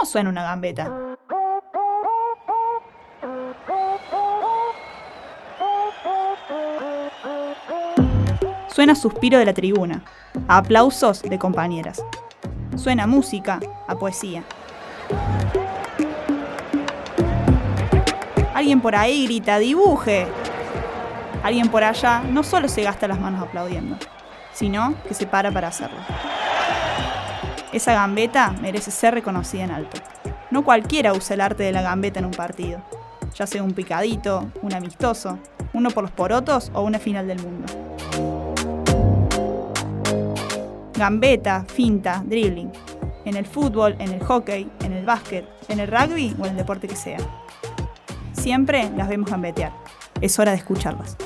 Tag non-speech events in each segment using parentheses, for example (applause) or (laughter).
¿Cómo suena una gambeta? Suena suspiro de la tribuna, a aplausos de compañeras. Suena música, a poesía. Alguien por ahí grita, dibuje. Alguien por allá no solo se gasta las manos aplaudiendo, sino que se para para hacerlo. Esa gambeta merece ser reconocida en alto. No cualquiera usa el arte de la gambeta en un partido, ya sea un picadito, un amistoso, uno por los porotos o una final del mundo. Gambeta, finta, dribbling. En el fútbol, en el hockey, en el básquet, en el rugby o en el deporte que sea. Siempre las vemos gambetear. Es hora de escucharlas.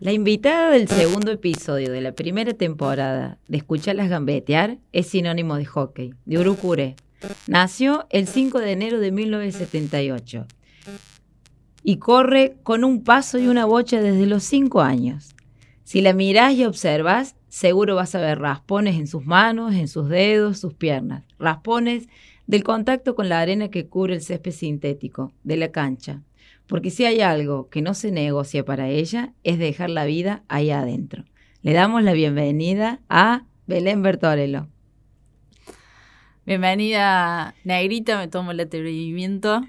La invitada del segundo episodio de la primera temporada de Escucharlas Gambetear es sinónimo de hockey, de Urucure. Nació el 5 de enero de 1978 y corre con un paso y una bocha desde los 5 años. Si la mirás y observas, seguro vas a ver raspones en sus manos, en sus dedos, sus piernas. Raspones del contacto con la arena que cubre el césped sintético de la cancha. Porque si hay algo que no se negocia para ella, es dejar la vida ahí adentro. Le damos la bienvenida a Belén Bertorello. Bienvenida, Negrita, me tomo el atrevimiento.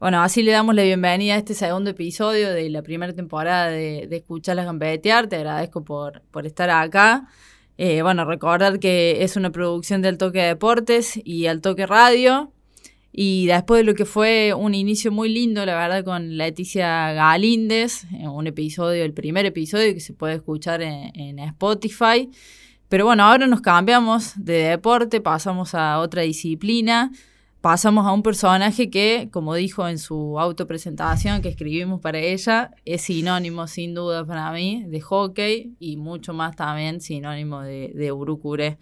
Bueno, así le damos la bienvenida a este segundo episodio de la primera temporada de, de Escucharlas Gambetear. Te agradezco por, por estar acá. Eh, bueno, recordar que es una producción del Toque Deportes y al Toque Radio. Y después de lo que fue un inicio muy lindo, la verdad, con Leticia Galíndez, un episodio, el primer episodio que se puede escuchar en, Spotify. Pero bueno, ahora nos cambiamos de deporte, pasamos a otra disciplina, pasamos a un personaje que, como dijo en su autopresentación que escribimos para ella, es sinónimo sin duda para mí de hockey y mucho más también sinónimo de, de Urucure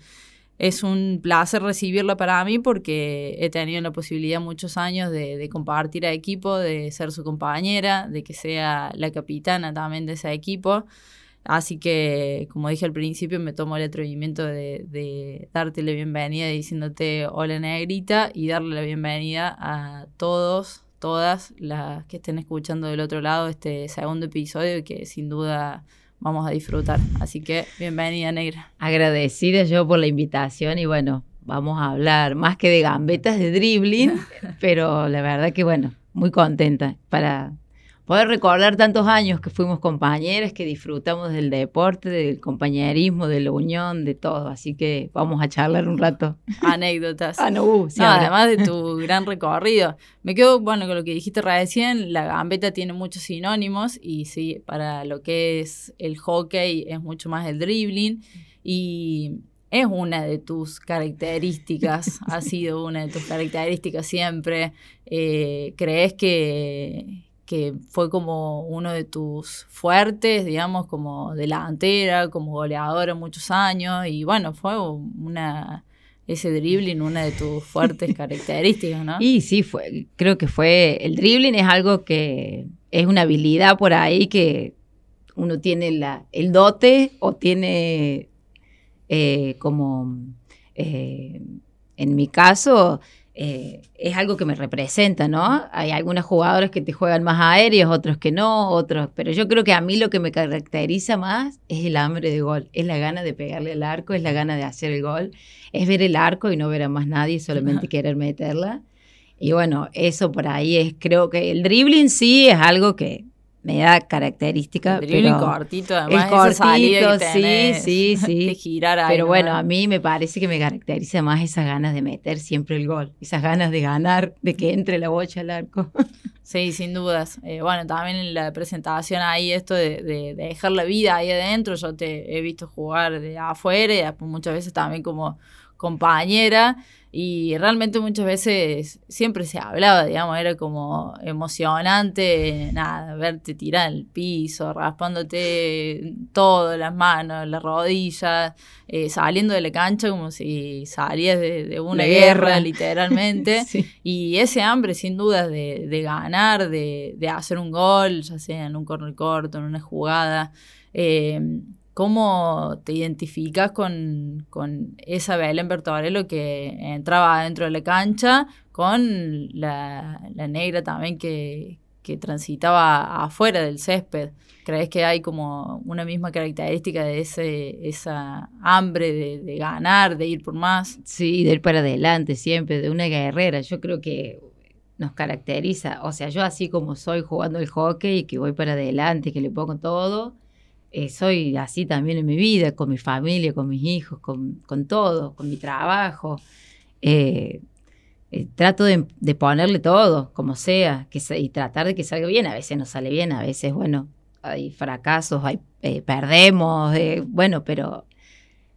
es un placer recibirla para mí porque he tenido la posibilidad muchos años de, compartir a equipo, de ser su compañera, de que sea la capitana también de ese equipo. Así que, como dije al principio, me tomo el atrevimiento de, de darte la bienvenida diciéndote hola negrita y darle la bienvenida a todos, todas las que estén escuchando del otro lado este segundo episodio que sin duda vamos a disfrutar. Así que bienvenida, Negra. Agradecida yo por la invitación y bueno, vamos a hablar más que de gambetas de dribbling, (laughs) pero la verdad que bueno, muy contenta para poder recordar tantos años que fuimos compañeras, que disfrutamos del deporte, del compañerismo, de la unión, de todo. Así que vamos a charlar un rato. Anécdotas. (laughs) ah, no, uh, además de tu (laughs) gran recorrido. Me quedo, bueno, con lo que dijiste recién, la gambeta tiene muchos sinónimos y sí, para lo que es el hockey es mucho más el dribbling y es una de tus características, (laughs) ha sido una de tus características siempre. Eh, ¿Crees que que fue como uno de tus fuertes, digamos, como delantera, como goleadora muchos años, y bueno, fue una ese dribbling una de tus fuertes (laughs) características, ¿no? Y sí, fue, creo que fue, el dribbling es algo que es una habilidad por ahí que uno tiene la, el dote o tiene eh, como, eh, en mi caso, eh, es algo que me representa, ¿no? Hay algunos jugadores que te juegan más aéreos, otros que no, otros, pero yo creo que a mí lo que me caracteriza más es el hambre de gol, es la gana de pegarle al arco, es la gana de hacer el gol, es ver el arco y no ver a más nadie, solamente querer meterla. Y bueno, eso por ahí es, creo que el dribbling sí es algo que me da característica. El pero cortito, además. El cortito, sí, sí, (laughs) sí. De girar Pero bueno, a mí me parece que me caracteriza más esas ganas de meter siempre el gol, esas ganas de ganar, de que entre la bocha al arco. (laughs) Sí, sin dudas. Eh, bueno, también en la presentación ahí esto de, de, dejar la vida ahí adentro, yo te he visto jugar de afuera y muchas veces también como compañera y realmente muchas veces siempre se hablaba, digamos, era como emocionante, nada, verte tirar el piso, raspándote todo, las manos, las rodillas, eh, saliendo de la cancha como si salías de, una guerra, literalmente. (laughs) Y ese hambre, sin duda, de, de ganar, de, de, hacer un gol, ya sea en un corner corto, en una jugada. Eh, ¿cómo te identificas con, esa Belén Bertorello que entraba dentro de la cancha con la, negra también que, transitaba afuera del césped? ¿Crees que hay como una misma característica de ese, esa hambre de, de, ganar, de ir por más? Sí, de ir para adelante siempre, de una guerrera. Yo creo que nos caracteriza. O sea, yo así como soy jugando el hockey, que voy para adelante, que le pongo todo, eh, soy así también en mi vida, con mi familia, con mis hijos, con, todo, con mi trabajo. Eh, eh, trato de, ponerle todo, como sea, que, y tratar de que salga bien. A veces no sale bien, a veces, bueno, hay fracasos, hay, perdemos, bueno, pero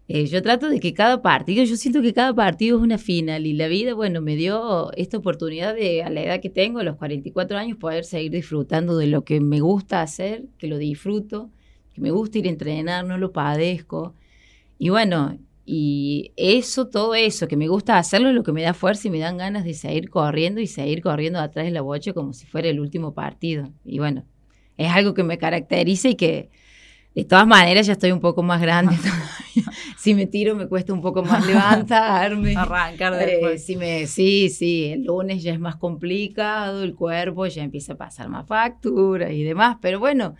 yo trato de que cada partido, yo siento que cada partido es una final y la vida, bueno, me dio esta oportunidad de, a la edad que tengo, a los 44 años, poder seguir disfrutando de lo que me gusta hacer, que lo disfruto, que me gusta ir a entrenar, no lo padezco. Y bueno, y eso, todo eso, que me gusta hacerlo, es lo que me da fuerza y me dan ganas de seguir corriendo y seguir corriendo atrás de la bocha como si fuera el último partido. Y bueno, es algo que me caracteriza y que de todas maneras, ya estoy un poco más grande. (laughs) Si me tiro, me cuesta un poco más levantarme. (laughs) Arrancar eh, después. si me, sí, sí, el lunes ya es más complicado, el cuerpo ya empieza a pasar más factura y demás. Pero bueno,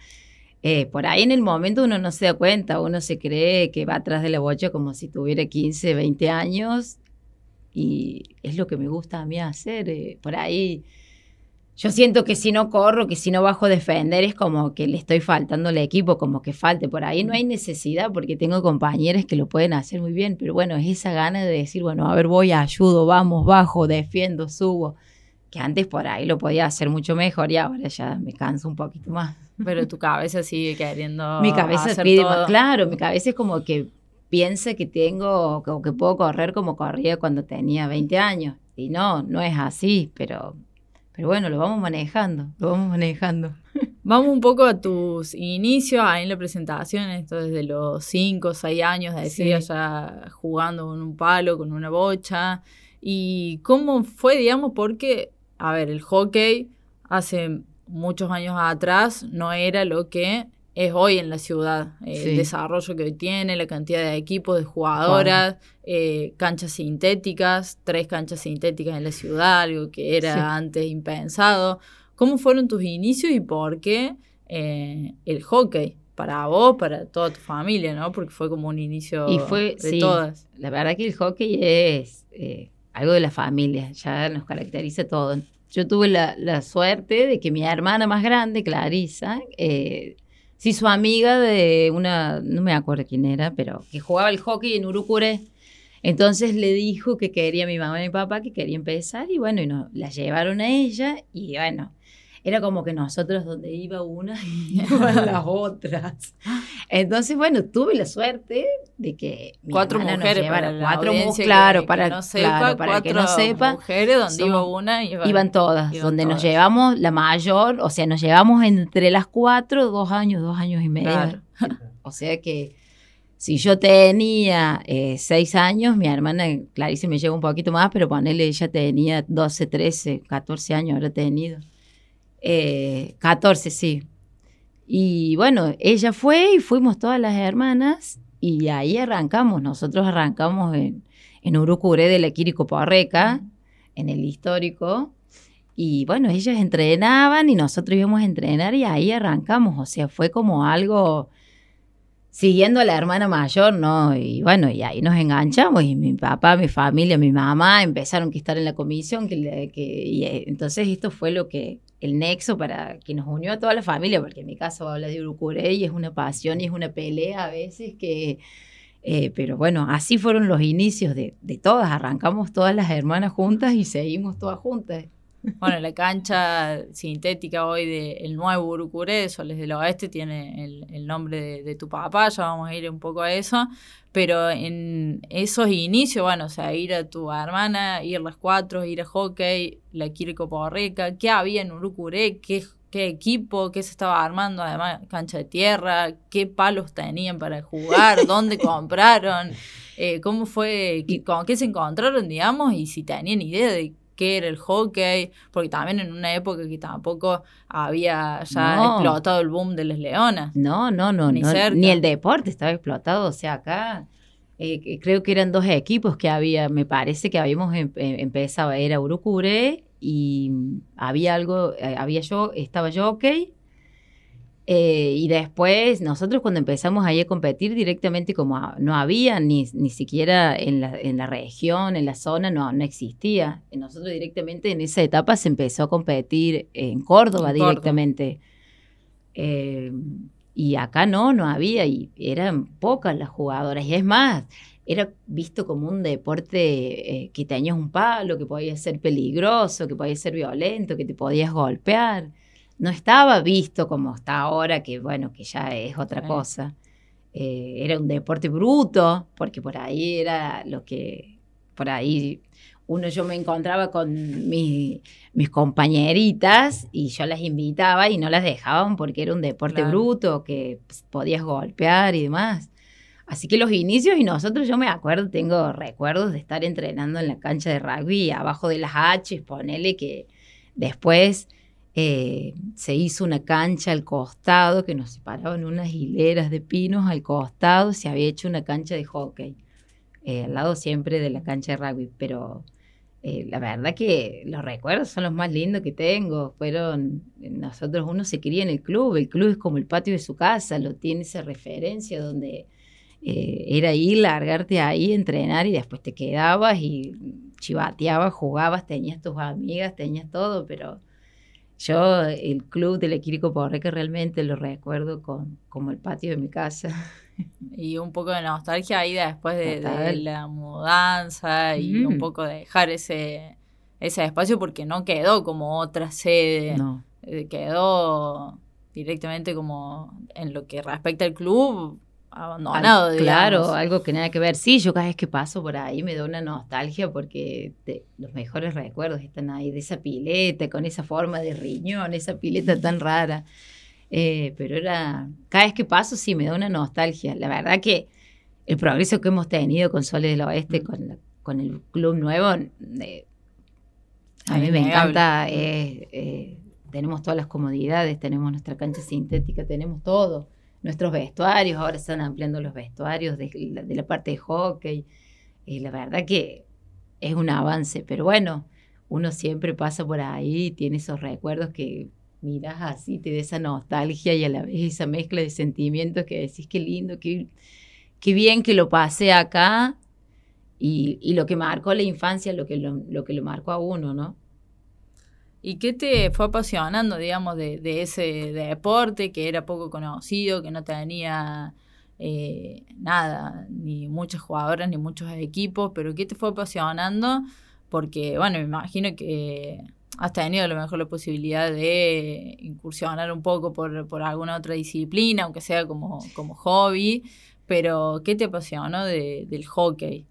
eh, por ahí en el momento uno no se da cuenta, uno se cree que va atrás de la bocha como si tuviera 15, 20 años. Y es lo que me gusta a mí hacer. Eh, por ahí yo siento que si no corro, que si no bajo defender, es como que le estoy faltando al equipo, como que falte. Por ahí no hay necesidad porque tengo compañeros que lo pueden hacer muy bien, pero bueno, es esa gana de decir, bueno, a ver, voy, ayudo, vamos, bajo, defiendo, subo. Que antes por ahí lo podía hacer mucho mejor y ahora ya me canso un poquito más. Pero tu cabeza sigue queriendo. Mi cabeza pide más, claro, mi cabeza es como que piensa que tengo, o que puedo correr como corría cuando tenía 20 años. Y no, no es así, pero pero bueno, lo vamos manejando, lo vamos manejando. (laughs) Vamos un poco a tus inicios ahí en la presentación, esto desde los 5 o 6 años, de decir, ya jugando con un palo, con una bocha. ¿Y cómo fue, digamos, porque, a ver, el hockey hace muchos años atrás no era lo que es hoy en la ciudad. El desarrollo que hoy tiene, la cantidad de equipos, de jugadoras, eh, canchas sintéticas, tres canchas sintéticas en la ciudad, algo que era antes impensado. ¿Cómo fueron tus inicios y por qué eh, el hockey? Para vos, para toda tu familia, ¿no? Porque fue como un inicio y fue, de todas. La verdad que el hockey es eh, algo de la familia, ya nos caracteriza todo. Yo tuve la, la, suerte de que mi hermana más grande, Clarisa, Sí, su amiga de una, no me acuerdo quién era, pero que jugaba el hockey en Urucure. Entonces le dijo que quería mi mamá y mi papá, que quería empezar, y bueno, y no, la llevaron a ella, y bueno, era como que nosotros donde iba una (laughs) (laughs) iban las otras. Entonces, bueno, tuve la suerte de que mi cuatro mujeres para cuatro mujeres, claro, para que no sepa, para que no sepa, mujeres donde iba una iban, todas, donde nos llevamos la mayor, o sea, nos llevamos entre las cuatro dos años, dos años y medio. (laughs) O sea que si yo tenía eh, seis años, mi hermana Clarice me lleva un poquito más, pero ponele, ella tenía 12, 13, 14 años, habrá tenido. Eh, 14, sí. Y bueno, ella fue y fuimos todas las hermanas y ahí arrancamos. Nosotros arrancamos en, en Urucuré de la Quirico Porreca, en el histórico. Y bueno, ellas entrenaban y nosotros íbamos a entrenar y ahí arrancamos. O sea, fue como algo siguiendo a la hermana mayor, ¿no? Y bueno, y ahí nos enganchamos y mi papá, mi familia, mi mamá empezaron a estar en la comisión, que, eh, entonces esto fue lo que, el nexo para que nos unió a toda la familia, porque en mi caso habla de Urucuré y es una pasión y es una pelea a veces que... Eh, pero bueno, así fueron los inicios de, de todas, arrancamos todas las hermanas juntas y seguimos todas juntas. Bueno, la cancha sintética hoy del nuevo Urucuré, Soles del Oeste, tiene el, nombre de, tu papá, ya vamos a ir un poco a eso, pero en esos inicios, bueno, o sea, ir a tu hermana, ir a las cuatro, ir a hockey, la Kirko Porreca, ¿qué había en Urucuré? ¿Qué, ¿Qué equipo? ¿Qué se estaba armando? Además, cancha de tierra, ¿qué palos tenían para jugar? (laughs) ¿Dónde compraron? Eh, ¿Cómo fue? ¿Con qué se encontraron, digamos? Y si tenían idea de qué era el hockey, porque también en una época que tampoco había ya explotado el boom de las leonas. No, no, no, ni, ni el deporte estaba explotado, o sea, acá eh, creo que eran dos equipos que había, me parece que habíamos em, em, empezado, era Urucure y había algo, eh, había yo, estaba yo, ok. Eh, y después nosotros cuando empezamos ahí a competir directamente como no había ni, ni siquiera en la, en la, región, en la zona, no, no existía. Nosotros directamente en esa etapa se empezó a competir en Córdoba directamente. Y acá no, no había, y eran pocas las jugadoras. Y es más, era visto como un deporte eh, que tenías un palo, que podía ser peligroso, que podía ser violento, que te podías golpear. No estaba visto como está ahora, que bueno, que ya es otra cosa. Eh, era un deporte bruto, porque por ahí era lo que, por ahí uno yo me encontraba con mis compañeritas y yo las invitaba y no las dejaban porque era un deporte bruto que podías golpear y demás. Así que los inicios y nosotros, yo me acuerdo, tengo recuerdos de estar entrenando en la cancha de rugby abajo de las H, ponele que después eh, se hizo una cancha al costado que nos separaban unas hileras de pinos al costado, se había hecho una cancha de hockey, eh, al lado siempre de la cancha de rugby, pero eh, la verdad que los recuerdos son los más lindos que tengo. Fueron, nosotros uno se quería en el club, el club es como el patio de su casa, lo tiene esa referencia donde era ir, largarte ahí, entrenar y después te quedabas y chivateabas, jugabas, tenías tus amigas, tenías todo, pero yo el club del Equirico Porreque realmente lo recuerdo con, como el patio de mi casa. (laughs) Y un poco de nostalgia ahí después de, la mudanza y un poco de dejar ese, ese espacio porque no quedó como otra sede. No. Eh, quedó directamente como en lo que respecta al club abandonado. claro, algo que nada que ver. Sí, yo cada vez que paso por ahí me da una nostalgia porque los mejores recuerdos están ahí de esa pileta, con esa forma de riñón, esa pileta tan rara. Eh, pero era, cada vez que paso sí me da una nostalgia. La verdad que el progreso que hemos tenido con Soles del Oeste, mm. con, con el club nuevo, eh, a mí me encanta. Eh, tenemos todas las comodidades, tenemos nuestra cancha sintética, tenemos todo. Nuestros vestuarios, ahora están ampliando los vestuarios de, la parte de hockey. Y la verdad que es un avance, pero bueno, uno siempre pasa por ahí, tiene esos recuerdos que miras así, te da esa nostalgia y a la vez esa mezcla de sentimientos que decís qué lindo, qué, qué bien que lo pasé acá y, y, lo que marcó la infancia, lo que lo, lo, que lo marcó a uno, ¿no? ¿Y qué te fue apasionando, digamos, de, ese deporte que era poco conocido, que no tenía eh, nada, ni muchas jugadoras, ni muchos equipos, pero qué te fue apasionando? Porque, bueno, me imagino que has tenido a lo mejor la posibilidad de incursionar un poco por, alguna otra disciplina, aunque sea como, como hobby, pero ¿qué te apasionó de, del hockey?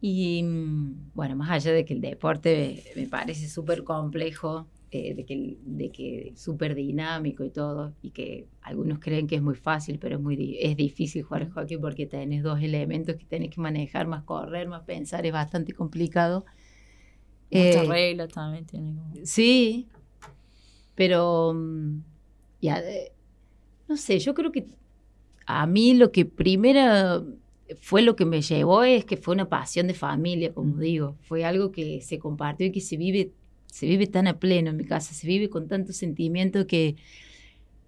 Y mm, bueno, más allá de que el deporte me parece súper complejo, eh, de que, de que súper dinámico y todo, y que algunos creen que es muy fácil, pero es, muy, es difícil jugar al hockey porque tenés dos elementos que tenés que manejar, más correr, más pensar, es bastante complicado. Muchas eh, reglas también tienen. Sí, pero mm, ya, no sé, yo creo que a mí lo que primero fue lo que me llevó es que fue una pasión de familia, como digo, fue algo que se compartió y que se vive, se vive tan a pleno en mi casa, se vive con tanto sentimiento que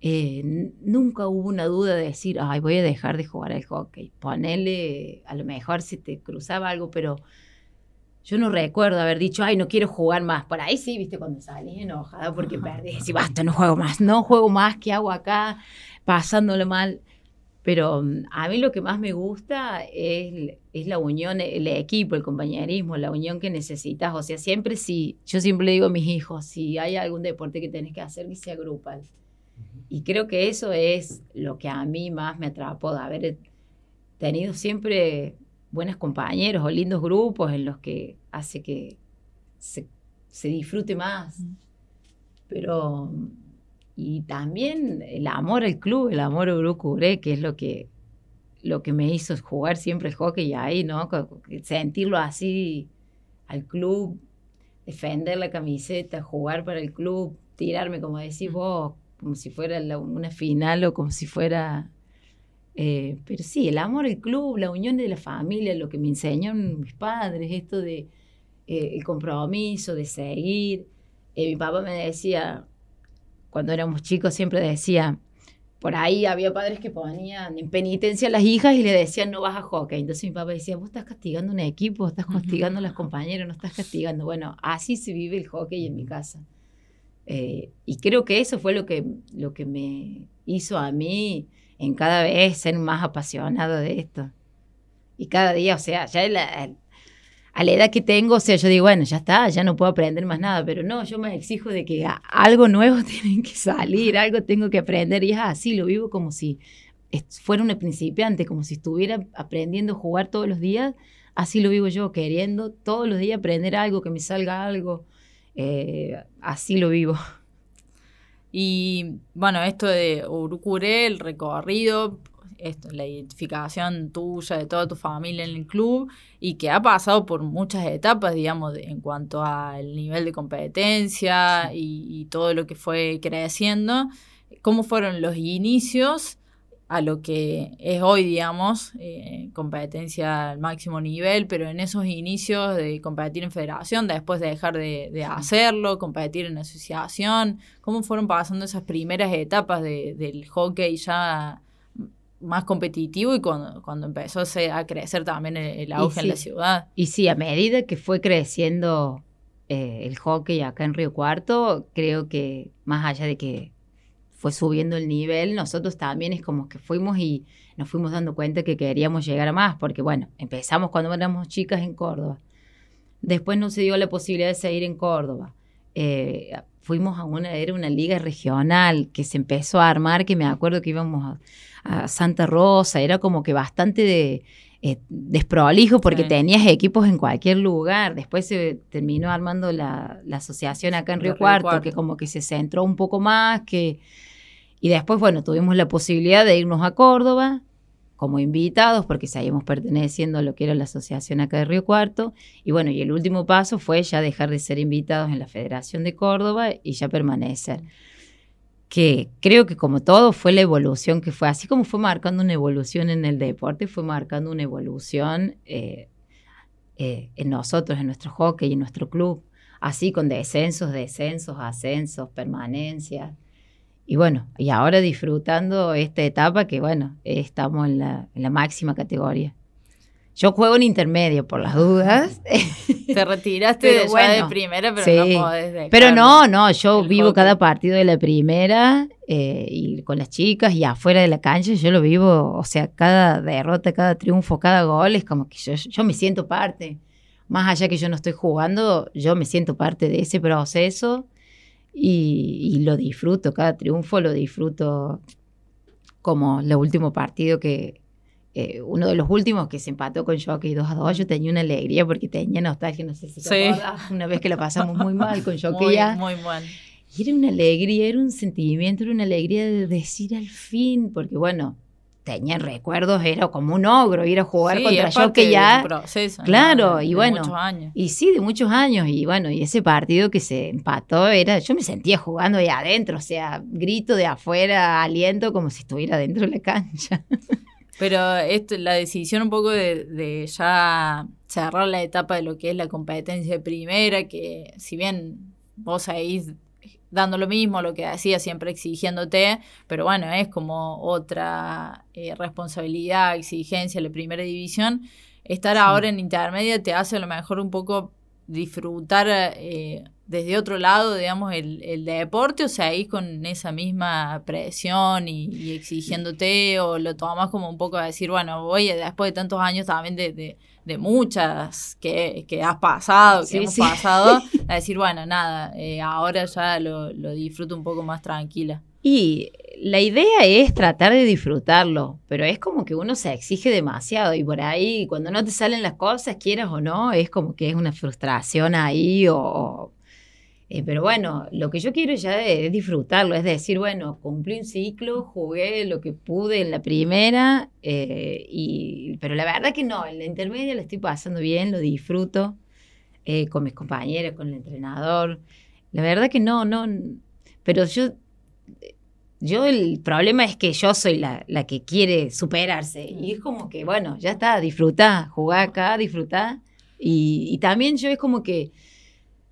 eh, nunca hubo una duda de decir, ay, voy a dejar de jugar al hockey, ponerle, a lo mejor si te cruzaba algo, pero yo no recuerdo haber dicho, ay, no quiero jugar más. Por ahí sí, viste, cuando salís enojada porque perdés y basta, no juego más, no juego más, ¿qué hago acá? Pasándolo mal. Pero mm, a mí lo que más me gusta es, es, la unión, el equipo, el compañerismo, la unión que necesitas. O sea, siempre sí, yo siempre le digo a mis hijos, si hay algún deporte que tenés que hacer, que se agrupan. Y creo que eso es lo que a mí más me atrapó de haber tenido siempre buenos compañeros o lindos grupos en los que hace que se, disfrute más. Pero, y también el amor al club, el amor a Urucuré, que es lo que, lo que me hizo jugar siempre el hockey ahí, ¿no? Sentirlo así al club. defender la camiseta, jugar para el club, tirarme, como decís vos, como si fuera una final o como si fuera... Eh, pero sí, el amor al club, la unión de la familia, lo que me enseñaron mis padres, esto de eh, el compromiso, de seguir. Eh, mi papá me decía, cuando éramos chicos, siempre decía, por ahí había padres que ponían en penitencia a las hijas y le decían no vas a hockey. Entonces mi papá decía, vos estás castigando un equipo, estás castigando a las compañeras, no estás castigando. Bueno, así se vive el hockey en mi casa. Eh, y creo que eso fue lo que, lo que me hizo a mí en cada vez ser más apasionado de esto. Y cada día, o sea, ya la, a la edad que tengo, o sea, yo digo, bueno, ya está, ya no puedo aprender más nada, pero no, yo me exijo de que algo nuevo (laughs) tiene que salir, algo tengo que aprender y es así, lo vivo como si fuera una principiante, como si estuviera aprendiendo a jugar todos los días, así lo vivo yo, queriendo todos los días aprender algo, que me salga algo, eh, así lo vivo. Y bueno, esto de Urucuré, el recorrido, esto, la identificación tuya, de toda tu familia en el club y que ha pasado por muchas etapas, digamos, en cuanto al nivel de competencia y, todo lo que fue creciendo. ¿Cómo fueron los inicios a lo que es hoy, digamos, eh, competencia al máximo nivel, pero en esos inicios de competir en federación, después de dejar de, hacerlo, competir en asociación, ¿cómo fueron pasando esas primeras etapas del hockey ya más competitivo y cuando, cuando empezó a crecer también el, auge en la ciudad. Y sí, a medida que fue creciendo eh, el hockey acá en Río Cuarto, creo que más allá de que fue subiendo el nivel, nosotros también es como que fuimos y nos fuimos dando cuenta que queríamos llegar a más, porque bueno, empezamos cuando éramos chicas en Córdoba. Después no se dio la posibilidad de seguir en Córdoba. Eh, fuimos a una, era una liga regional que se empezó a armar, que me acuerdo que íbamos a, Santa Rosa, era como que bastante de, eh, desprolijo porque tenías equipos en cualquier lugar. Después se terminó armando la, asociación acá en Río, Cuarto, que como que se centró un poco más, que... Y después, bueno, tuvimos la posibilidad de irnos a Córdoba, como invitados, porque seguimos perteneciendo a lo que era la asociación acá de Río Cuarto. Y bueno, y el último paso fue ya dejar de ser invitados en la Federación de Córdoba y ya permanecer. Que creo que como todo fue la evolución que fue, así como fue marcando una evolución en el deporte, fue marcando una evolución eh, eh, en nosotros, en nuestro hockey, en nuestro club, así con descensos, descensos, ascensos, permanencias. Y bueno, y ahora disfrutando esta etapa que, bueno, estamos en la, máxima categoría. Yo juego en intermedio por las dudas. (laughs) Te retiraste de, de primera, pero no podés Pero no, no, yo vivo cada partido de la primera eh, y con las chicas y afuera de la cancha yo lo vivo, o sea, cada derrota, cada triunfo, cada gol es como que yo, yo me siento parte. Más allá que yo no estoy jugando, yo me siento parte de ese proceso y, lo disfruto, cada triunfo lo disfruto como el último partido que, eh, uno de los últimos que se empató con Jockey 2 a 2, yo tenía una alegría porque tenía nostalgia, no sé si te una vez que la pasamos muy mal con (laughs) Jockey ya. Muy mal. Y era una alegría, era un sentimiento, era una alegría de decir al fin, porque bueno, tenía recuerdos, era como un ogro ir a jugar contra yo que ya. claro, y bueno. Y sí, de muchos años. Y bueno, y ese partido que se empató era. Yo me sentía jugando ahí adentro, o sea, grito de afuera, aliento como si estuviera dentro de la cancha. Pero esto, la decisión un poco de, de ya cerrar la etapa de lo que es la competencia de primera, que si bien vos ahí dando lo mismo, lo que hacía siempre exigiéndote, pero bueno, es como otra eh, responsabilidad, exigencia, la primera división. Estar ahora en intermedia te hace a lo mejor un poco disfrutar eh, desde otro lado, digamos, el, el, deporte, o sea, ahí con esa misma presión y, exigiéndote, o lo tomas como un poco a decir, bueno, voy después de tantos años también de de muchas que, que has pasado, que hemos pasado, (laughs) a decir, bueno, nada, eh, ahora ya lo, lo disfruto un poco más tranquila. Y la idea es tratar de disfrutarlo, pero es como que uno se exige demasiado y por ahí cuando no te salen las cosas, quieras o no, es como que es una frustración ahí o, eh, pero bueno, lo que yo quiero ya es disfrutarlo, es decir, bueno, cumplí un ciclo, jugué lo que pude en la primera, eh, y, pero la verdad que no, en la intermedia la estoy pasando bien, lo disfruto. eh, con mis compañeras, con el entrenador. La verdad que no, no, pero yo, yo el problema es que yo soy la, la que quiere superarse y es como que, bueno, ya está, disfruta, jugá acá, disfruta. Y, y también yo es como que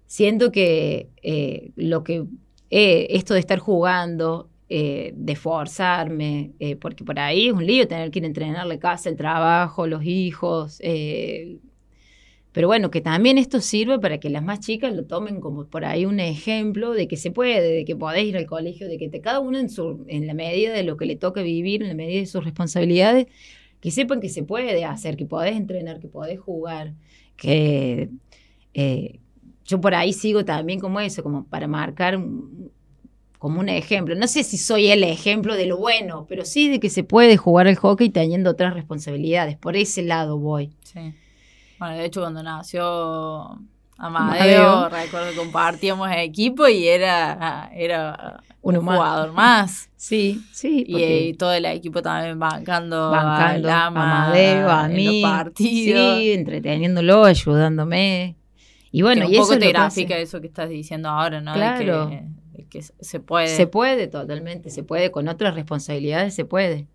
siento que eh, lo que eh, esto de estar jugando, eh, de esforzarme, eh, porque por ahí es un lío tener que ir a entrenarle casa, el trabajo, los hijos. pero bueno, que también esto sirve para que las más chicas lo tomen como por ahí un ejemplo de que se puede, de que podés ir al colegio, de que te, cada uno en, su, en la medida de lo que le toca vivir, en la medida de sus responsabilidades, que sepan que se puede hacer, que podés entrenar, que podés jugar, que yo por ahí sigo también como eso, como para marcar un- como un ejemplo. No sé si soy el ejemplo de lo bueno, pero sí de que se puede jugar al hockey teniendo otras responsabilidades. Por ese lado voy. Sí. Bueno, de hecho, cuando nació Amadeo. Amadeo, recuerdo que compartíamos equipo y era, era un más. jugador más. Sí, sí. Y, porque eh, todo el equipo también bancando, bancando a a Lama, Amadeo, a en mí. los partidos. Sí, entreteniéndolo, ayudándome. Y bueno, que un y eso poco es te grafica eso que estás diciendo ahora, ¿no? De Claro. que, de que se puede. Se puede totalmente, se puede, con otras responsabilidades se puede.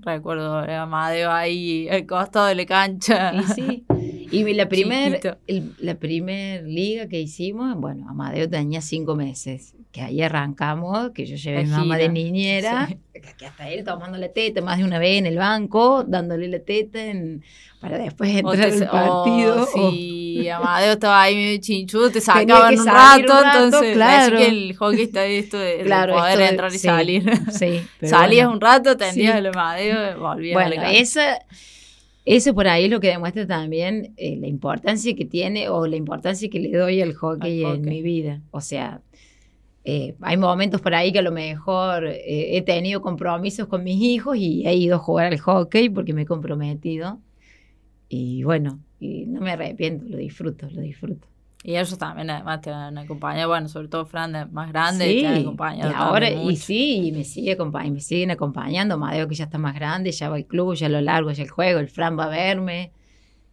Recuerdo a Amadeo ahí al costado de la cancha. Y sí. (laughs) Y la primer, el- la primer liga que hicimos, bueno, Amadeo tenía cinco meses, que ahí arrancamos, que yo llevé a mi mamá de niñera, Sí. (laughs) que, hasta él tomando la teta más de una vez en el banco, dándole la teta en- para después entrar al partido. o o- si Amadeo estaba ahí medio chinchudo, te sacaban un rato, un rato, entonces claro. así que el hockey está esto de, Claro, poder esto de- entrar y sí, salir. Sí, (laughs) Salías bueno. un rato, atendías Sí. el Amadeo, volvías a la Bueno, esa, eso por ahí es lo que demuestra también eh, la importancia que tiene o la importancia que le doy al hockey, Al en mi vida. O sea, eh, hay momentos por ahí que a lo mejor eh, he tenido compromisos con mis hijos y he ido a jugar al hockey porque me he comprometido. Y bueno, y no me arrepiento, lo disfruto, lo disfruto. Y ellos también además te han acompañado, bueno, sobre todo Fran, más grande, Sí, te han y ahora, y sí, y me, sigue acompa- y me siguen acompañando. Madeo que ya está más grande, ya va al club, ya lo largo, ya el juego. El Fran va a verme,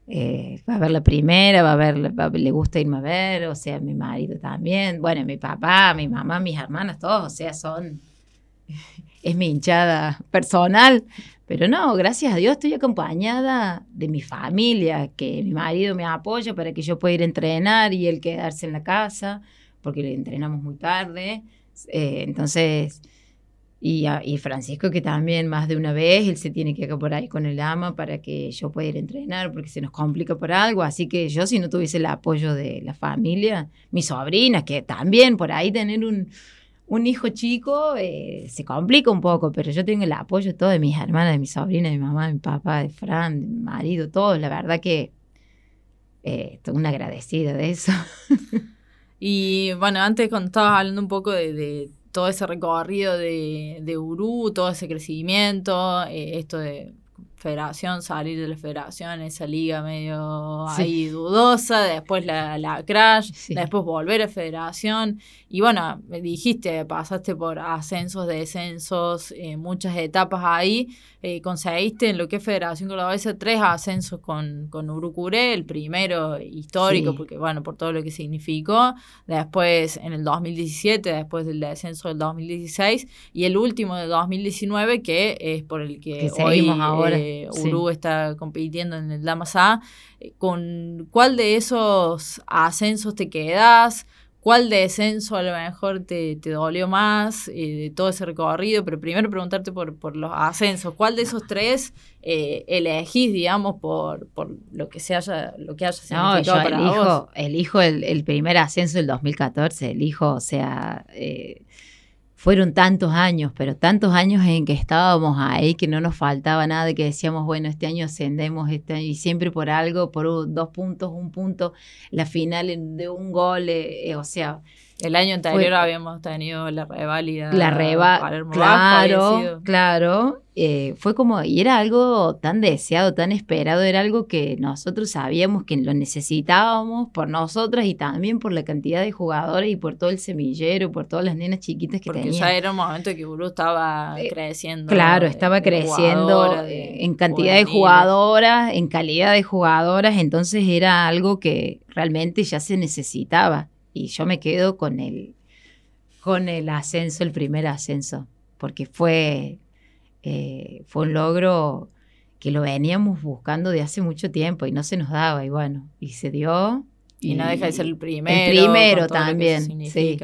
eh, va a ver la primera, va a ver, va- le gusta irme a ver, o sea, mi marido también. Bueno, mi papá, mi mamá, mis hermanas, todos, o sea, son. (laughs) Es mi hinchada personal. Pero no, gracias a Dios estoy acompañada de mi familia, que mi marido me apoya para que yo pueda ir a entrenar y él quedarse en la casa, porque le entrenamos muy tarde. Eh, entonces, y, y Francisco que también más de una vez, él se tiene que ir por ahí con el ama para que yo pueda ir a entrenar, porque se nos complica por algo. Así que yo si no tuviese el apoyo de la familia, mis sobrinas, que también por ahí tener un, un hijo chico eh, se complica un poco, pero yo tengo el apoyo todo de mis hermanas, de mis sobrinas, de mi mamá, de mi papá, de Fran, de mi marido, todos. La verdad que eh, estoy una agradecida de eso. Y bueno, antes cuando estabas hablando un poco de, todo ese recorrido de, de todo ese crecimiento, eh, esto de federación, salir de la federación, esa liga medio Sí. ahí dudosa, después la, la crash, Sí. después volver a federación. Y bueno, me dijiste, pasaste por ascensos, descensos, eh, muchas etapas ahí. Eh, conseguiste en lo que es Federación Cordobesa tres ascensos con, con Urucuré, el primero histórico, Sí. porque bueno, por todo lo que significó. Después en el 2017, después del descenso del 2016, y el último del 2019, que es por el que, Que hoy ahora, eh, sí. Uru está compitiendo en el Damas A. Eh, ¿Con cuál de esos ascensos te quedas? ¿Cuál descenso a lo mejor te, te dolió más eh, de todo ese recorrido? Pero primero preguntarte por, por los ascensos. ¿Cuál de esos tres eh, elegís, digamos, por, por lo que se haya, lo que haya No, yo significado para vos? elijo, elijo el, el primer ascenso del 2014, elijo, o sea, eh, fueron tantos años, pero tantos años en que estábamos ahí, que no nos faltaba nada, que decíamos, bueno, este año ascendemos, este año, y siempre por algo, por dos puntos, un punto, la final de un gol, eh, eh, o sea, El año anterior Fue- habíamos tenido la reválida. la Bajo, había claro, claro, eh, fue como, y era algo tan deseado, tan esperado, era algo que nosotros sabíamos que lo necesitábamos por nosotras y también por la cantidad de jugadores y por todo el semillero, por todas las nenas chiquitas que Porque tenían. ya era un momento que estaba Eh, creciendo. Claro, de- estaba de creciendo de eh, en cantidad de jugadoras, en calidad de jugadoras, entonces era algo que realmente ya se necesitaba. Y yo me quedo con el, con el ascenso, el primer ascenso, porque fue, eh, fue un logro que lo veníamos buscando de hace mucho tiempo y no se nos daba, y bueno, y se dio. Y no deja de ser el primero. El primero que también, eso sí.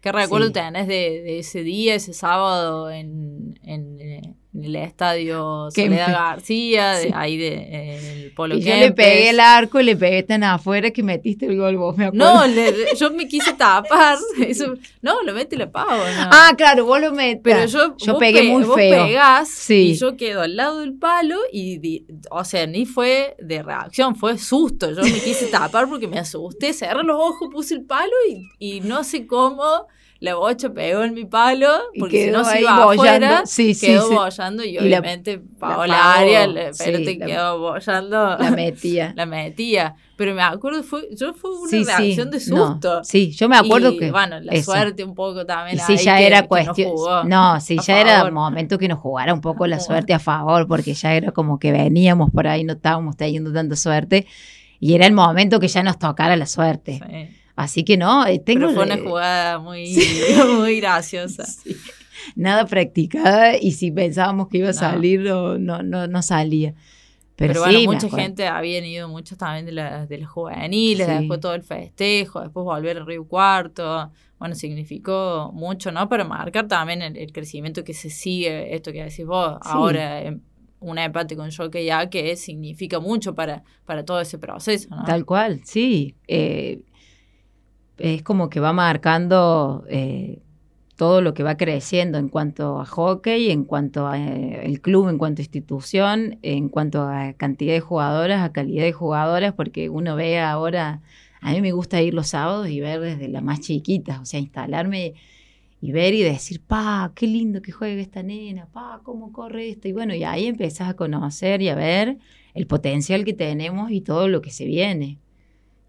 ¿Qué recuerdo Sí. tenés de, de ese día, ese sábado en, en, eh, en el estadio. Soledad García, de, Sí. ahí de, el Polo Y yo le pegué el arco y le pegué tan afuera que metiste el gol vos, me acuerdo. No, le- yo me quise tapar. (laughs) Eso, no, lo mete la pavo. No. Ah, claro, vos lo metes. Pero yo, yo pegué pe- muy vos feo. pegás Sí. y yo quedo al lado del palo y, di- o sea, ni fue de reacción, fue susto. Yo me quise tapar porque me asusté, cerré los ojos, puse el palo y, y no sé cómo la bocha pegó en mi palo porque si no se iba afuera, Sí, sí, quedó sí. bollando y, Y la- obviamente Paola la- sí, pero te la- quedó bollando. La metía. (laughs) la metía. Pero me acuerdo, fue, yo fue una Sí, sí, reacción de no, susto. sí, yo me acuerdo Y, que. Bueno, la eso. suerte un poco también. Y sí, ya que- era que cuestión. No, sí, ya era favor. momento que nos jugara un poco la suerte a favor, porque ya era como que veníamos por ahí, no estábamos teniendo tanta suerte. Y era el momento que ya nos tocara la suerte. Sí. Así que no, eh, tengo Pero fue una jugada muy, (laughs) muy graciosa. (laughs) sí, nada practicada y si pensábamos que iba a No. salir, no, no, no, no salía. Pero, Pero, sí, bueno, mucha gente habían ido, muchos también de, las de las juveniles, Sí. después todo el festejo, después volver al Río Cuarto. Bueno, significó mucho, ¿no? Para marcar también el, el crecimiento que se sigue, esto que decís vos, Sí. ahora un empate con Jockey ya que significa mucho para, para todo ese proceso, ¿no? Tal cual, sí. Eh, es como que va marcando eh, todo lo que va creciendo en cuanto a hockey, en cuanto a eh, club, en cuanto a institución, en cuanto a cantidad de jugadoras, a calidad de jugadoras, porque uno ve ahora, a mí me gusta ir los sábados y ver desde las más chiquitas, o sea, instalarme y ver y decir, pa, qué lindo que juega esta nena, pa, cómo corre esto. Y bueno, y ahí empezás a conocer y a ver el potencial que tenemos y todo lo que se viene.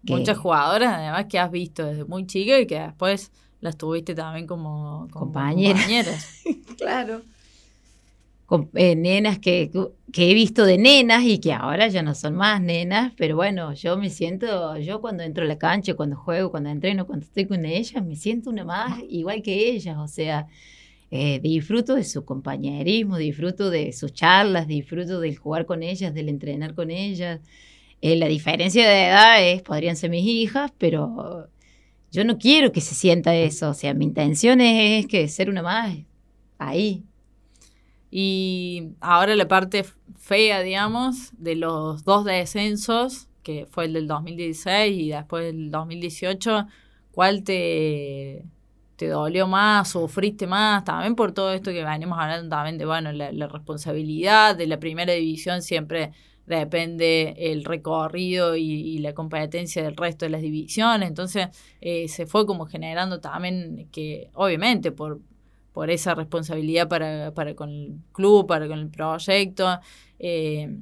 Que- Muchas jugadoras, además, que has visto desde muy chica y que después las tuviste también como, como Compañeras. compañeras. (laughs) Claro. Con, eh, nenas que, que he visto de nenas y que ahora ya no son más nenas, pero bueno, yo me siento, yo cuando entro a la cancha, cuando juego, cuando entreno, cuando estoy con ellas, me siento una más igual que ellas, o sea, eh, disfruto de su compañerismo, disfruto de sus charlas, disfruto del jugar con ellas, del entrenar con ellas. Eh, la diferencia de edad es, podrían ser mis hijas, pero yo no quiero que se sienta eso, o sea, mi intención es, que ser una más ahí. Y ahora la parte fea, digamos, de los dos descensos, que fue el del 2016 y después el 2018, ¿cuál te, te dolió más, sufriste más? También por todo esto que venimos hablando también de, bueno, la responsabilidad de la primera división siempre depende el recorrido y, y la competencia del resto de las divisiones. Entonces eh, se fue como generando también que, obviamente, por, por esa responsabilidad para, para con el club, para con el proyecto. eh,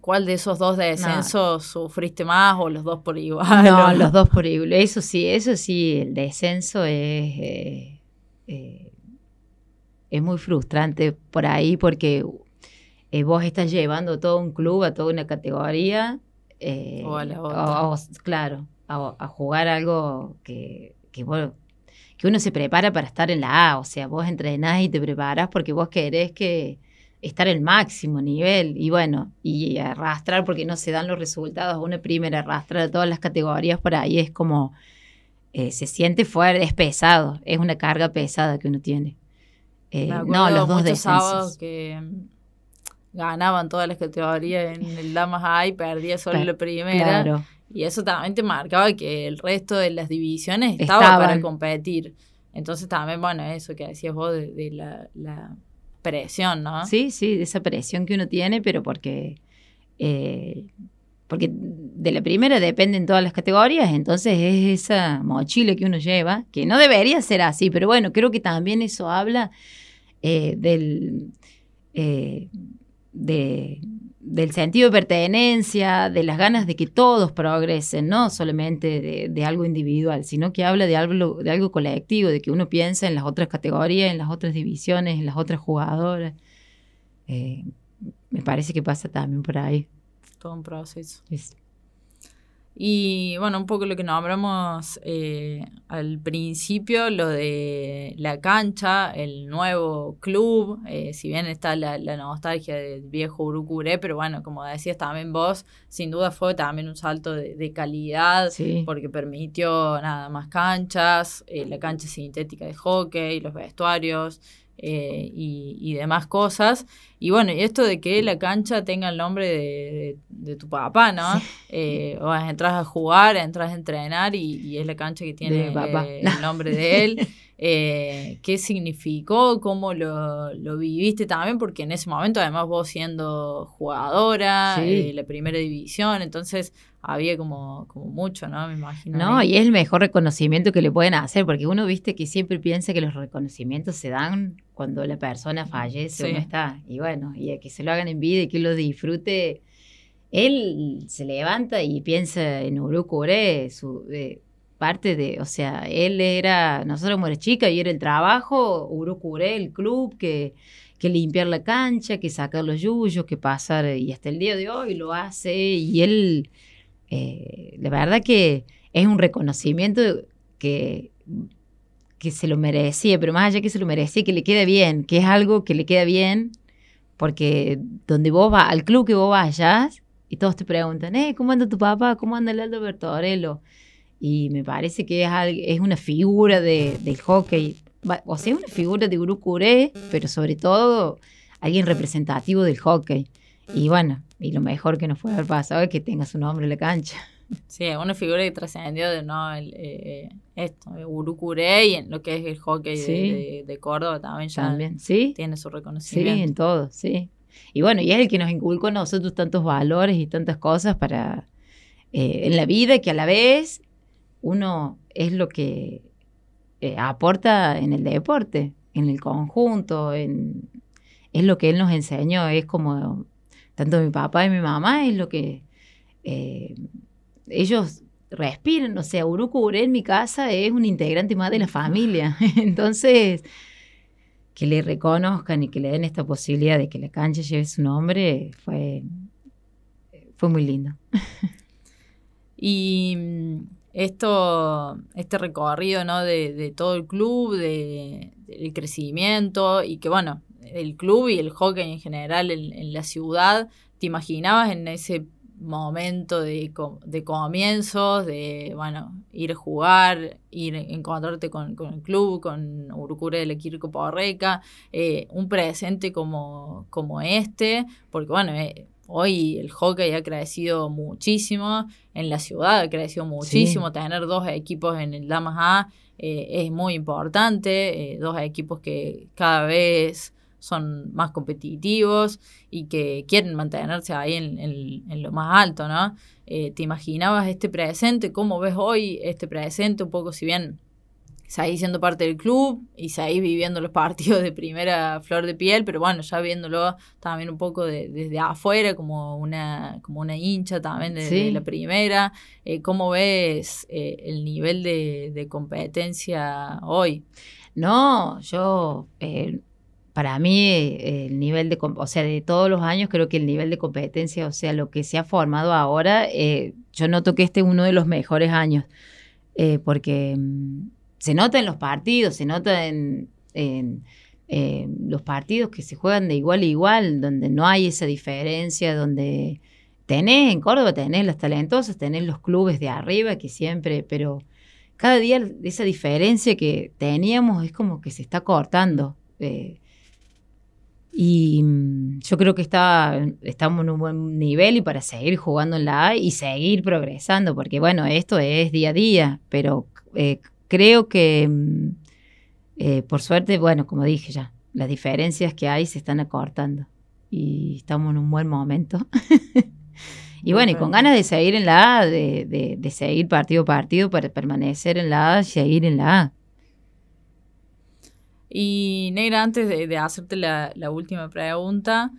¿Cuál de esos dos descensos sufriste más o los dos por igual? No, (laughs) los dos por igual. Eso sí, eso sí, el descenso es, eh, es muy frustrante por ahí porque eh, vos estás llevando todo un club a toda una categoría. eh, O a la otra. o- claro, a, a jugar algo que, que, vos- que uno se prepara para estar en la A. O sea, vos entrenás y te preparás porque vos querés que estar el máximo nivel y bueno, y arrastrar porque no se dan los resultados, una primera arrastrar a todas las categorías por ahí es como, eh, se siente fuerte, es pesado, es una carga pesada que uno tiene. Eh, no, los dos descensos. que ganaban todas las categorías en el Damas A y perdía solo la primera. Claro, Y eso también te marcaba que el resto de las divisiones estaba Estaban. para competir. Entonces también, bueno, eso que decías vos de, de la, la presión, ¿no? sí, sí, de esa presión que uno tiene, pero porque, eh, porque de la primera dependen todas las categorías, entonces es esa mochila que uno lleva, que no debería ser así, pero bueno, creo que también eso habla eh, del, eh, de, del sentido de pertenencia, de las ganas de que todos progresen, no solamente de, de algo individual, sino que habla de algo, de algo colectivo, de que uno piensa en las otras categorías, en las otras divisiones, en las otras jugadoras. Eh, me parece que pasa también por ahí. Todo un proceso. Es- Y bueno, un poco lo que nombramos eh, al principio, lo de la cancha, el nuevo club, eh, si bien está la, la nostalgia del viejo Urucuré, pero bueno, como decías también vos, sin duda fue también un salto de, de calidad, Sí. porque permitió nada más canchas, eh, la cancha sintética de hockey, los vestuarios eh, y, y demás cosas. Y bueno, y esto de que la cancha tenga el nombre de, de- de tu papá, ¿no? Eh, entras a jugar, entras a entrenar y, y es la cancha que tiene eh, el nombre de él. (laughs) ¿Qué significó? ¿Cómo lo, lo viviste también? Porque en ese momento, además, vos siendo jugadora, Sí. la primera división, entonces había como, como mucho, ¿no? Me imagino. No, ahí. y es el mejor reconocimiento que le pueden hacer, porque uno viste que siempre piensa que los reconocimientos se dan cuando la persona fallece Sí. o no está. Y bueno, y que se lo hagan en vida y que lo disfrute. Él se levanta y piensa en Urucure, su eh, parte de, o sea, él era, nosotros éramos chica y era el trabajo, Urucure, el club, que, que limpiar la cancha, que sacar los yuyos, que pasar, y hasta el día de hoy lo hace, y él, eh, la verdad que es un reconocimiento que, que se lo merecía, pero más allá que se lo merecía, que le queda bien, que es algo que le queda bien, porque donde vos vas, al club que vos vayas, y todos te preguntan, eh, ¿cómo anda tu papá? ¿Cómo anda el Aldo Bertorello? Y me parece que es, es una figura de- del hockey, o sea, una figura de Urucuré, pero sobre todo alguien representativo del hockey. Y bueno, y lo mejor que nos puede haber pasado es que tenga su nombre en la cancha. (laughs) Sí, una figura que trascendió de no el, eh, esto, eh, Urucuré y en lo que es el hockey de- Sí. de, de Córdoba también ya También, ¿sí? tiene su Sí, reconocimiento. en todo, sí. Y bueno, y es el que nos inculcó a nosotros tantos valores y tantas cosas para eh, en la vida que a la vez uno es lo que eh, aporta en el deporte, en el conjunto, en, es lo que él nos enseñó, es como tanto mi papá y mi mamá es lo que eh, ellos respiran, o sea, Urucure en mi casa es un integrante más de la familia, (laughs) entonces que le reconozcan y que le den esta posibilidad de que la cancha lleve su nombre fue, fue muy lindo. (laughs) Y mm, esto, este recorrido, ¿no? De, todo el club, de, del crecimiento y que, bueno, el club y el hockey en general en, en la ciudad, ¿te imaginabas en ese momento de, co- de comienzos, de, bueno, ir a jugar, ir a encontrarte con, con el club, con Urucure del Equipo Porreca, eh, un presente como, como este, porque, bueno, eh, hoy el hockey ha crecido muchísimo, en la ciudad ha crecido muchísimo. Tener dos equipos en el Damas A eh, es muy importante. eh, dos equipos que cada vez son más competitivos y que quieren mantenerse ahí en, en- en lo más alto, ¿no? Eh, ¿Te imaginabas este presente? ¿Cómo ves hoy este presente? Un poco, si bien seguís siendo parte del club y seguís viviendo los partidos de primera flor de piel, pero bueno, ya viéndolo también un poco de- desde afuera, como una, como una hincha también de, Sí. de la primera. Eh, ¿Cómo ves eh, el nivel de, de competencia hoy? No, yo, eh, para mí, eh, el nivel de, o sea, de todos los años, creo que el nivel de competencia, o sea, lo que se ha formado ahora, eh, yo noto que este es uno de los mejores años, eh, porque mm, se nota en los partidos, se nota en, los partidos que se juegan de igual a igual, donde no hay esa diferencia, donde tenés en Córdoba, tenés las talentosas, tenés los clubes de arriba que siempre, pero cada día esa diferencia que teníamos es como que se está cortando. Y mm, yo creo que está, estamos en un buen nivel y para seguir jugando en la A y seguir progresando, porque bueno, esto es día a día, pero eh, creo que mm, eh, por suerte, bueno, como dije ya, las diferencias que hay se están acortando y estamos en un buen momento. (laughs) y bueno, y con ganas de seguir en la A, de, de- de seguir partido a partido para permanecer en la A y seguir en la A. Y Negra, antes de, hacerte la, última pregunta,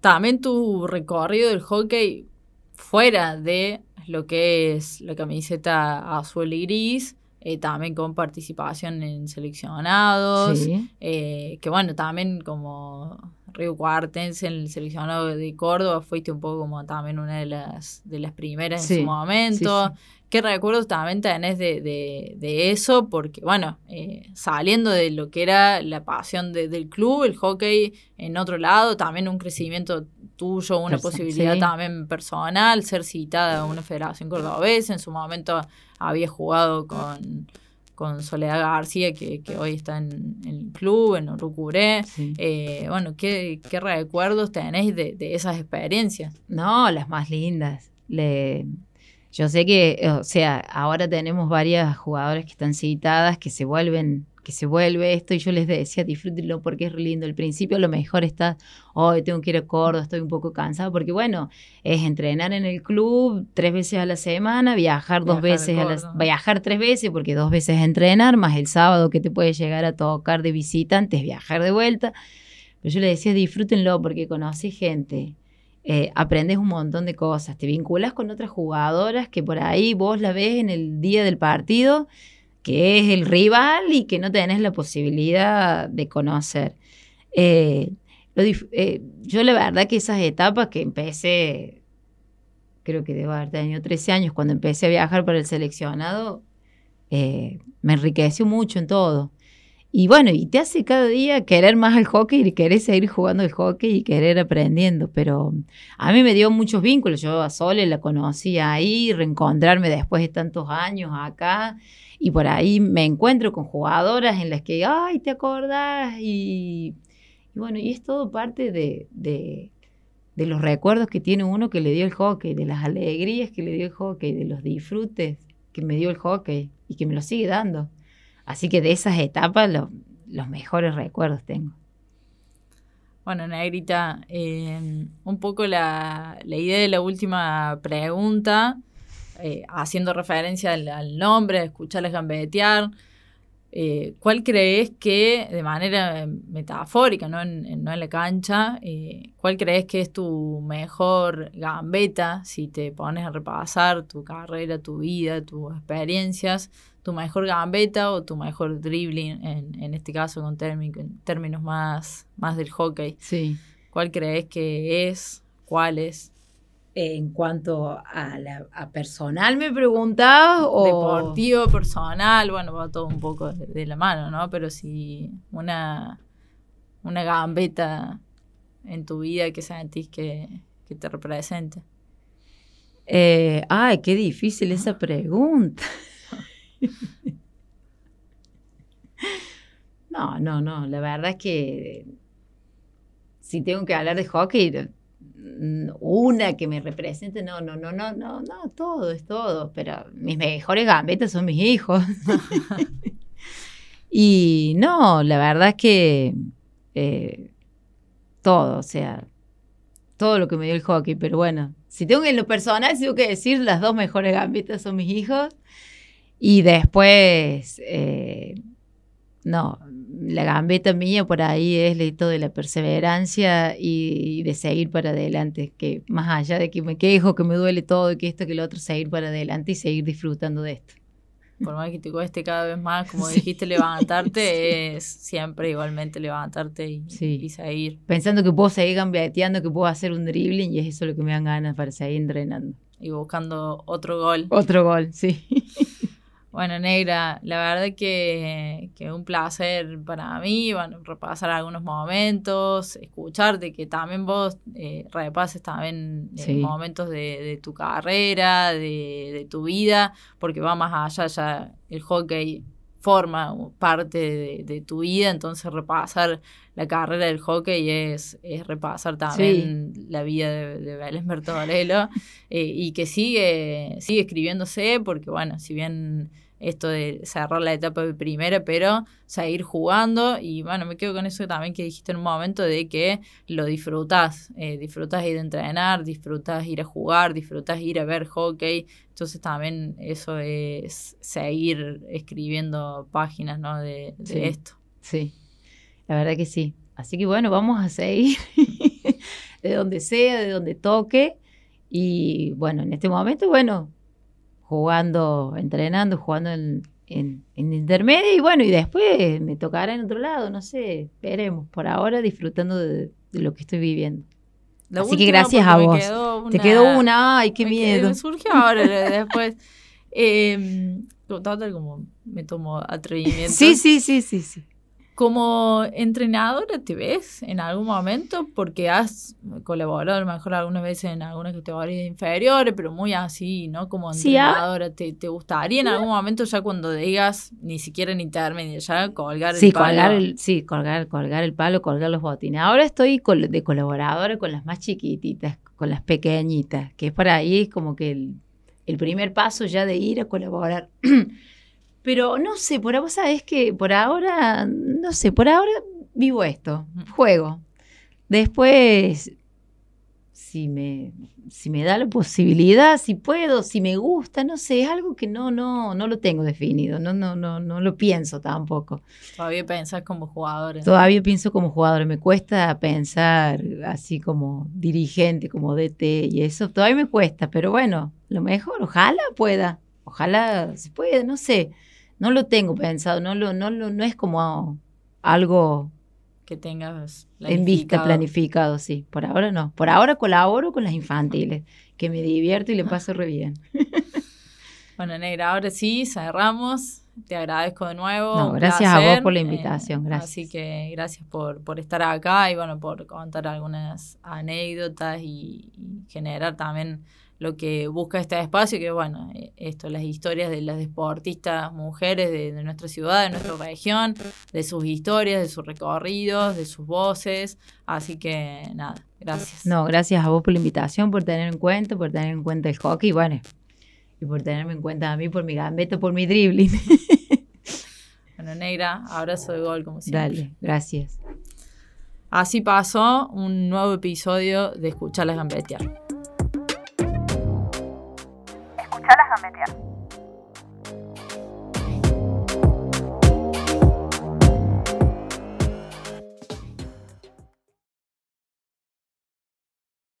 también tu recorrido del hockey fuera de lo que es la camiseta azul y gris, eh, también con participación en seleccionados, eh, que bueno, también como Río Cuartense en el seleccionado de Córdoba, fuiste un poco como también una de las, de las primeras en su momento. ¿Qué recuerdos también tenés de, de, eso? Porque, bueno, eh, saliendo de lo que era la pasión del club, el hockey en otro lado, también un crecimiento tuyo, una posibilidad también personal, ser citada a una federación cordobesa. En su momento había jugado con con Soledad García, que, hoy está en, el club, en Urucuré. Eh, bueno, ¿qué, recuerdos tenéis de, de, esas experiencias? No, las más lindas. Le, yo sé que, o sea, ahora tenemos varias jugadoras que están citadas, que se vuelven que se vuelve esto y yo les decía, disfrútenlo porque es re lindo. Al principio a lo mejor está, hoy tengo que ir a Córdoba, estoy un poco cansado, porque bueno, es entrenar en el club tres veces a la semana, viajar dos veces a la viajar tres veces, porque dos veces entrenar, más el sábado que te puede llegar a tocar de visitantes, viajar de vuelta. Pero yo les decía, disfrútenlo porque conoces gente. Eh, aprendes un montón de cosas, te vinculas con otras jugadoras que por ahí vos la ves en el día del partido que es el rival y que no tenés la posibilidad de conocer. Eh, eh, yo la verdad que esas etapas que empecé, creo que debo haber tenido 13 años cuando empecé a viajar para el seleccionado, eh, me enriqueció mucho en todo. Y bueno, y te hace cada día querer más el hockey y querer seguir jugando el hockey y querer aprendiendo. Pero a mí me dio muchos vínculos. Yo a Sole la conocí ahí, reencontrarme después de tantos años acá. Y por ahí me encuentro con jugadoras en las que, ay, ¿te acordás? Y, bueno, y es todo parte de, de, los recuerdos que tiene uno que le dio el hockey, de las alegrías que le dio el hockey, de los disfrutes que me dio el hockey y que me lo sigue dando. Así que de esas etapas los mejores recuerdos tengo. Bueno, Negrita, eh, un poco la, la idea de la última pregunta eh, haciendo referencia al, nombre, escucharles gambetear. Eh, ¿Cuál crees que, de manera metafórica, no en, no en la cancha, eh, cuál crees que es tu mejor gambeta si te pones a repasar tu carrera, tu vida, tus experiencias, tu mejor gambeta o tu mejor dribbling, en, en este caso con términos más, más del hockey? Sí. ¿Cuál crees que es? ¿Cuál es? En cuanto a, la, personal me preguntabas o deportivo personal bueno va todo un poco de, la mano no pero si una una gambeta en tu vida que sentís que, que te represente eh, ay qué difícil esa pregunta. (laughs) No no no la verdad es que si tengo que hablar de hockey una que me represente, no, no, no, no, no, no, todo es todo, pero mis mejores gambetas son mis hijos. (laughs) y no, la verdad es que eh, todo, o sea, todo lo que me dio el hockey, pero bueno, si tengo en lo personal, tengo que decir, las dos mejores gambetas son mis hijos. Y después, eh, no, la gambeta mía por ahí es el de la perseverancia y, de seguir para adelante, que más allá de que me quejo, que me duele todo y que esto, que lo otro, seguir para adelante y seguir disfrutando de esto. Por más que te cueste cada vez más, como (laughs) dijiste, levantarte, (laughs) es siempre igualmente levantarte y, y, seguir. Pensando que puedo seguir gambeteando, que puedo hacer un dribbling y es eso lo que me dan ganas para seguir entrenando. Y buscando otro gol. Otro gol, sí. (laughs) Bueno, Negra, la verdad que, que un placer para mí, bueno, repasar algunos momentos, escucharte, que también vos eh, repases también eh, momentos de, tu carrera, de, tu vida, porque va más allá, ya el hockey forma parte de, tu vida, entonces repasar la carrera del hockey es, es repasar también la vida de, de Vélez eh, y que sigue, sigue escribiéndose, porque bueno, si bien esto de cerrar la etapa de primera, pero seguir jugando. Y bueno, me quedo con eso también que dijiste en un momento de que lo disfrutas, eh, disfrutas ir a entrenar, disfrutas ir a jugar, disfrutas ir a ver hockey. Entonces también eso es seguir escribiendo páginas ¿no? de, esto. Sí. La verdad que sí. Así que bueno, vamos a seguir (laughs) de donde sea, de donde toque. Y bueno, en este momento, bueno, jugando, entrenando, jugando en, en, en intermedio y bueno, y después me tocará en otro lado, no sé, veremos. Por ahora disfrutando de, de lo que estoy viviendo. La Así que gracias a vos. quedó Te una- quedó una, ay, qué me miedo. Me surgió ahora (laughs) después. Eh, total, como me tomo (laughs) atrevimiento. Sí, sí, sí, sí, sí. Como entrenadora, ¿te ves en algún momento? Porque has colaborado a lo mejor algunas veces en algunas categorías inferiores, pero muy así, ¿no? Como ah. entrenadora, ¿te, te gustaría en algún momento ya cuando digas, ni siquiera en intermedio, ya colgar Sí, el palo? colgar el, sí, colgar, colgar el palo, colgar los botines. Ahora estoy col- de colaboradora con las más chiquititas, con las pequeñitas, que es por ahí como que el, el primer paso ya de ir a colaborar. (clears throat) Pero no sé, por ahora, sabes que por ahora, no sé, por ahora vivo esto, juego. Después, si me, si me da la posibilidad, si puedo, si me gusta, no sé, es algo que no, no, no lo tengo definido, no, no, no, no lo pienso tampoco. Todavía pensás como jugadora. Todavía pienso como jugador, me cuesta pensar así como dirigente, como DT y eso, todavía me cuesta, pero bueno, lo mejor, ojalá pueda, ojalá se pueda, no sé, no lo tengo pensado, no lo, no lo, no es como algo Que tengas en vista planificado. sí, por ahora no, por ahora colaboro con las infantiles, que me divierto y le paso re bien. (laughs) Bueno, Negra, ahora sí, cerramos. Te agradezco de nuevo. No, gracias a vos por la invitación, gracias. Así que gracias por, por estar acá y bueno, por contar algunas anécdotas y, y generar también lo que busca este espacio, que bueno, eh, esto, las historias de las deportistas mujeres de, de nuestra ciudad, de nuestra región, de sus historias, de sus recorridos, de sus voces. Así que nada, gracias. No, gracias a vos por la invitación, por tener en cuenta, por tener en cuenta el hockey, bueno, y por tenerme en cuenta a mí por mi gambeta, por mi dribbling. (laughs) Bueno, Negra, abrazo de gol como siempre. Dale, gracias. Así pasó un nuevo episodio de Escucharlas Gambetear. Escuchalas gambetear.